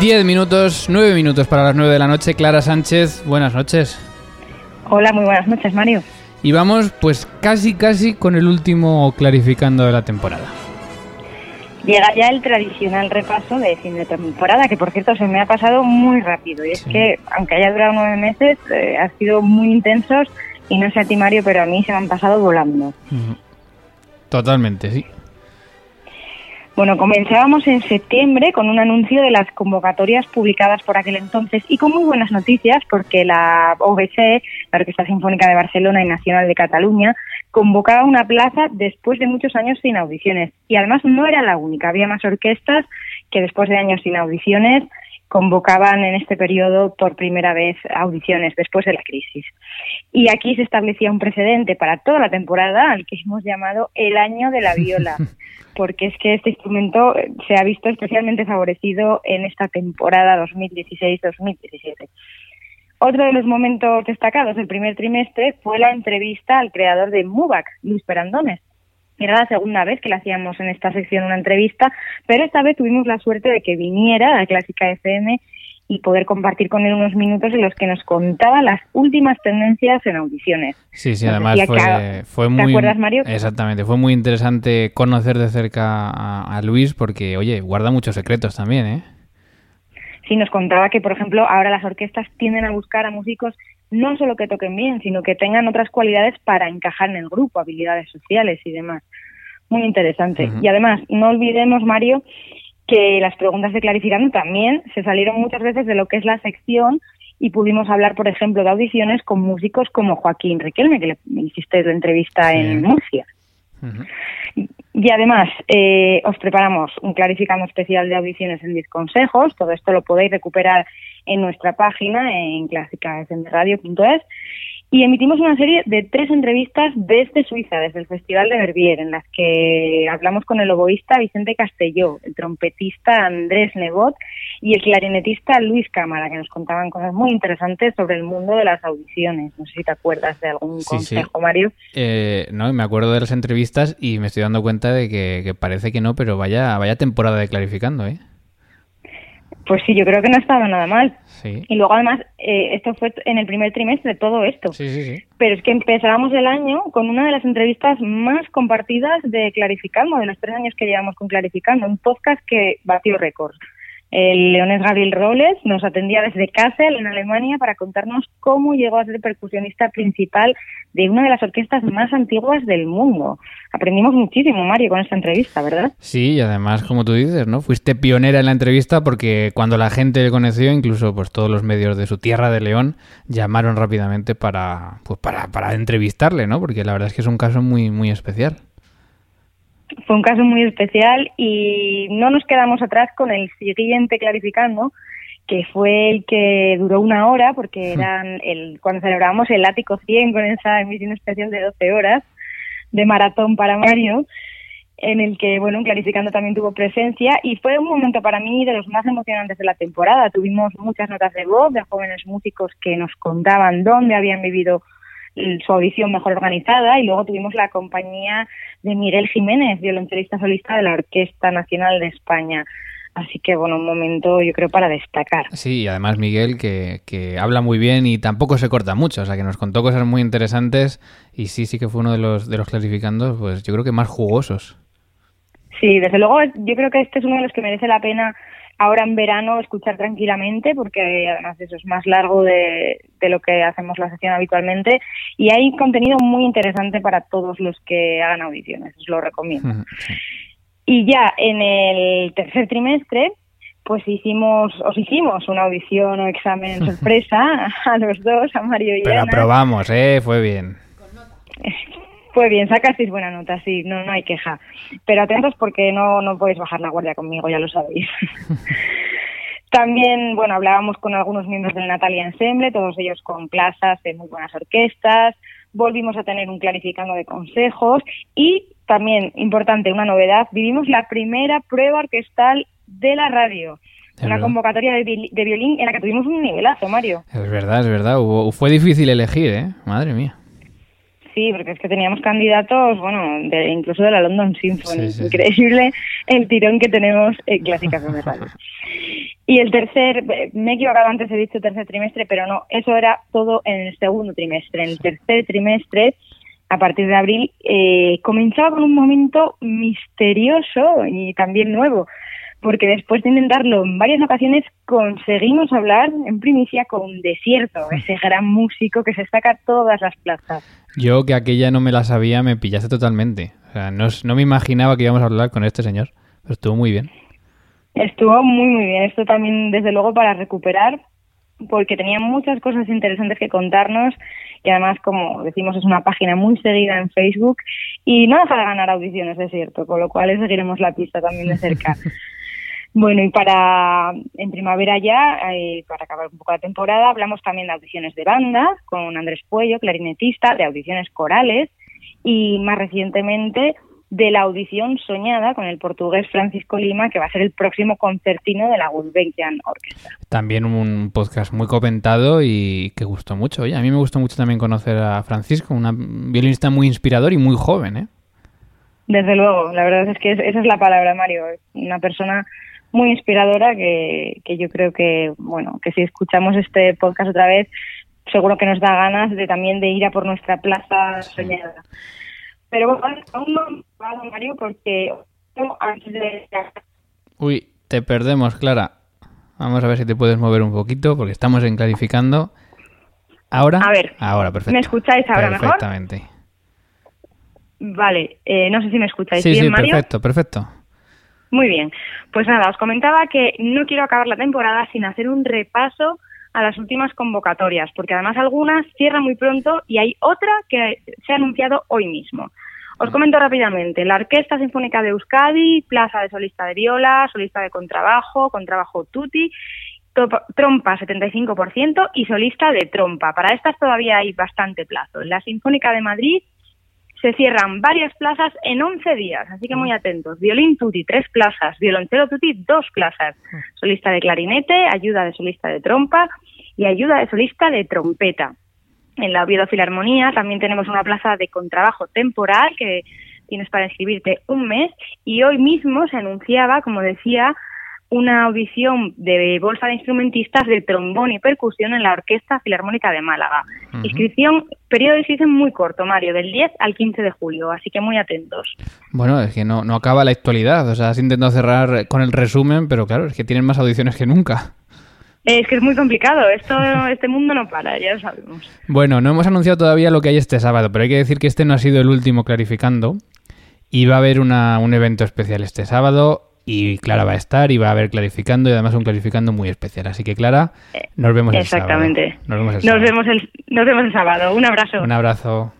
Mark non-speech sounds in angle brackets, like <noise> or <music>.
Diez minutos, nueve minutos para las nueve de la noche. Clara Sánchez, buenas noches. Hola, muy buenas noches, Mario. Y vamos, pues casi, casi con el último clarificando de la temporada. Llega ya el tradicional repaso de fin de temporada, que por cierto se me ha pasado muy rápido. Y es que, aunque haya durado nueve meses, eh, ha sido muy intensos y no sé a ti, Mario, pero a mí se me han pasado volando. Totalmente, sí. Bueno, comenzábamos en septiembre con un anuncio de las convocatorias publicadas por aquel entonces y con muy buenas noticias porque la OBC, la Orquesta Sinfónica de Barcelona y Nacional de Cataluña, convocaba una plaza después de muchos años sin audiciones. Y además no era la única, había más orquestas que después de años sin audiciones convocaban en este periodo por primera vez audiciones después de la crisis. Y aquí se establecía un precedente para toda la temporada al que hemos llamado el año de la viola, <laughs> porque es que este instrumento se ha visto especialmente favorecido en esta temporada 2016-2017. Otro de los momentos destacados del primer trimestre fue la entrevista al creador de MUBAC, Luis Perandones. Era la segunda vez que le hacíamos en esta sección una entrevista, pero esta vez tuvimos la suerte de que viniera a la Clásica FM y poder compartir con él unos minutos en los que nos contaba las últimas tendencias en audiciones. Sí, sí, además fue, fue muy... ¿Te acuerdas, Mario? Exactamente, fue muy interesante conocer de cerca a, a Luis porque, oye, guarda muchos secretos también, ¿eh? Sí, nos contaba que, por ejemplo, ahora las orquestas tienden a buscar a músicos no solo que toquen bien, sino que tengan otras cualidades para encajar en el grupo, habilidades sociales y demás. Muy interesante. Y además, no olvidemos, Mario, que las preguntas de clarificando también se salieron muchas veces de lo que es la sección y pudimos hablar, por ejemplo, de audiciones con músicos como Joaquín Riquelme, que le hiciste la entrevista en Murcia. Y además, eh, os preparamos un clarificando especial de audiciones en 10 consejos. Todo esto lo podéis recuperar en nuestra página en clásicasradio.es. Y emitimos una serie de tres entrevistas desde Suiza, desde el Festival de Verbier, en las que hablamos con el oboísta Vicente Castelló, el trompetista Andrés Nebot y el clarinetista Luis Cámara, que nos contaban cosas muy interesantes sobre el mundo de las audiciones. No sé si te acuerdas de algún consejo, Mario. Eh, no, me acuerdo de las entrevistas y me estoy dando cuenta de que, que parece que no, pero vaya, vaya temporada de clarificando, ¿eh? Pues sí, yo creo que no estaba nada mal. Y luego además, eh, esto fue en el primer trimestre, todo esto. Sí, sí, sí. Pero es que empezábamos el año con una de las entrevistas más compartidas de Clarificando, de los tres años que llevamos con Clarificando, un podcast que batió récords. El leones Gabriel Robles nos atendía desde Kassel, en Alemania, para contarnos cómo llegó a ser percusionista principal de una de las orquestas más antiguas del mundo. Aprendimos muchísimo, Mario, con esta entrevista, ¿verdad? Sí, y además, como tú dices, ¿no? Fuiste pionera en la entrevista porque cuando la gente le conoció, incluso pues todos los medios de su tierra de León llamaron rápidamente para, pues, para, para entrevistarle, ¿no? Porque la verdad es que es un caso muy, muy especial fue un caso muy especial y no nos quedamos atrás con el siguiente clarificando, que fue el que duró una hora, porque hmm. eran el, cuando celebrábamos el Ático 100 con esa emisión especial de 12 horas de maratón para Mario, en el que, bueno, Clarificando también tuvo presencia y fue un momento para mí de los más emocionantes de la temporada. Tuvimos muchas notas de voz de jóvenes músicos que nos contaban dónde habían vivido su audición mejor organizada y luego tuvimos la compañía de Miguel Jiménez, violonchelista solista de la Orquesta Nacional de España. Así que, bueno, un momento yo creo para destacar. Sí, y además Miguel que, que habla muy bien y tampoco se corta mucho, o sea que nos contó cosas muy interesantes y sí, sí que fue uno de los, de los clasificandos, pues yo creo que más jugosos. Sí, desde luego yo creo que este es uno de los que merece la pena ahora en verano escuchar tranquilamente porque además eso es más largo de, lo que hacemos la sesión habitualmente y hay contenido muy interesante para todos los que hagan audiciones, os lo recomiendo. Y ya en el tercer trimestre pues hicimos, os hicimos una audición o examen <laughs> sorpresa a los dos, a Mario y Pero Ana. aprobamos, ¿eh? Fue bien. <laughs> Fue bien, sacasteis buena nota, sí, no, no hay queja. Pero atentos porque no, no podéis bajar la guardia conmigo, ya lo sabéis. <laughs> También, bueno, hablábamos con algunos miembros del Natalia Ensemble, todos ellos con plazas de muy buenas orquestas. Volvimos a tener un clarificando de consejos y también, importante, una novedad, vivimos la primera prueba orquestal de la radio. Es una verdad. convocatoria de violín en la que tuvimos un nivelazo, Mario. Es verdad, es verdad. Hubo- fue difícil elegir, ¿eh? Madre mía. Sí, porque es que teníamos candidatos, bueno, de, incluso de la London Symphony. sí, sí. Increíble el tirón que tenemos en clásicas de radio. Y el tercer, me he equivocado antes, he dicho tercer trimestre, pero no, eso era todo en el segundo trimestre. En el tercer trimestre, a partir de abril, eh, comenzaba con un momento misterioso y también nuevo, porque después de intentarlo en varias ocasiones, conseguimos hablar en primicia con Desierto, <laughs> ese gran músico que se saca todas las plazas. Yo que aquella no me la sabía, me pillaste totalmente. O sea, no, no me imaginaba que íbamos a hablar con este señor. Pero estuvo muy bien. Estuvo muy, muy bien. Esto también, desde luego, para recuperar, porque tenía muchas cosas interesantes que contarnos y además, como decimos, es una página muy seguida en Facebook y no deja de ganar audiciones, es cierto, con lo cual seguiremos la pista también de cerca. <laughs> Bueno, y para en primavera ya, eh, para acabar un poco la temporada, hablamos también de audiciones de banda con Andrés Puello, clarinetista, de audiciones corales y más recientemente de la audición soñada con el portugués Francisco Lima, que va a ser el próximo concertino de la Gulbenkian Orchestra. También un podcast muy comentado y que gustó mucho. Oye, a mí me gustó mucho también conocer a Francisco, una- un violinista muy inspirador y muy joven, ¿eh? Desde luego, la verdad es que es- esa es la palabra, Mario. Una persona muy inspiradora que, que yo creo que, bueno, que si escuchamos este podcast otra vez, seguro que nos da ganas de también de ir a por nuestra plaza soñada. Pero bueno, aún no acabado, Mario, porque antes de Uy, te perdemos, Clara. Vamos a ver si te puedes mover un poquito porque estamos en clarificando. ¿Ahora? A ver, Ahora, perfecto. ¿me escucháis ahora mejor? Perfectamente. Vale, eh, no sé si me escucháis Sí, bien, sí, Mario. perfecto, perfecto. Muy bien. Pues nada, os comentaba que no quiero acabar la temporada sin hacer un repaso a las últimas convocatorias, porque además algunas cierran muy pronto y hay otra que se ha anunciado hoy mismo. Os comento rápidamente. La Orquesta Sinfónica de Euskadi, plaza de solista de viola, solista de contrabajo, contrabajo tutti, trompa 75% y solista de trompa. Para estas todavía hay bastante plazo. La Sinfónica de Madrid se cierran varias plazas en 11 días, así que muy atentos. Violín tutti, tres plazas. Violonchelo tutti, dos plazas. Solista de clarinete, ayuda de solista de trompa y ayuda de solista de trompeta. En la Oviedo Filarmonía también tenemos una plaza de contrabajo temporal que tienes para inscribirte un mes y hoy mismo se anunciaba, como decía, una audición de bolsa de instrumentistas de trombón y percusión en la Orquesta Filarmónica de Málaga. Inscripción, periodo de muy corto, Mario, del 10 al 15 de julio, así que muy atentos. Bueno, es que no, no acaba la actualidad. O sea, has intentado cerrar con el resumen, pero claro, es que tienen más audiciones que nunca. Es que es muy complicado, esto, <laughs> este mundo no para, ya lo sabemos. Bueno, no hemos anunciado todavía lo que hay este sábado, pero hay que decir que este no ha sido el último clarificando. Y va a haber una- un evento especial este sábado. Y Clara va a estar y va a haber clarificando y además un clarificando muy especial. Así que Clara, nos vemos el sábado. Exactamente. Nos vemos el Nos sábado. vemos el, nos vemos el sábado. Un abrazo. Un abrazo.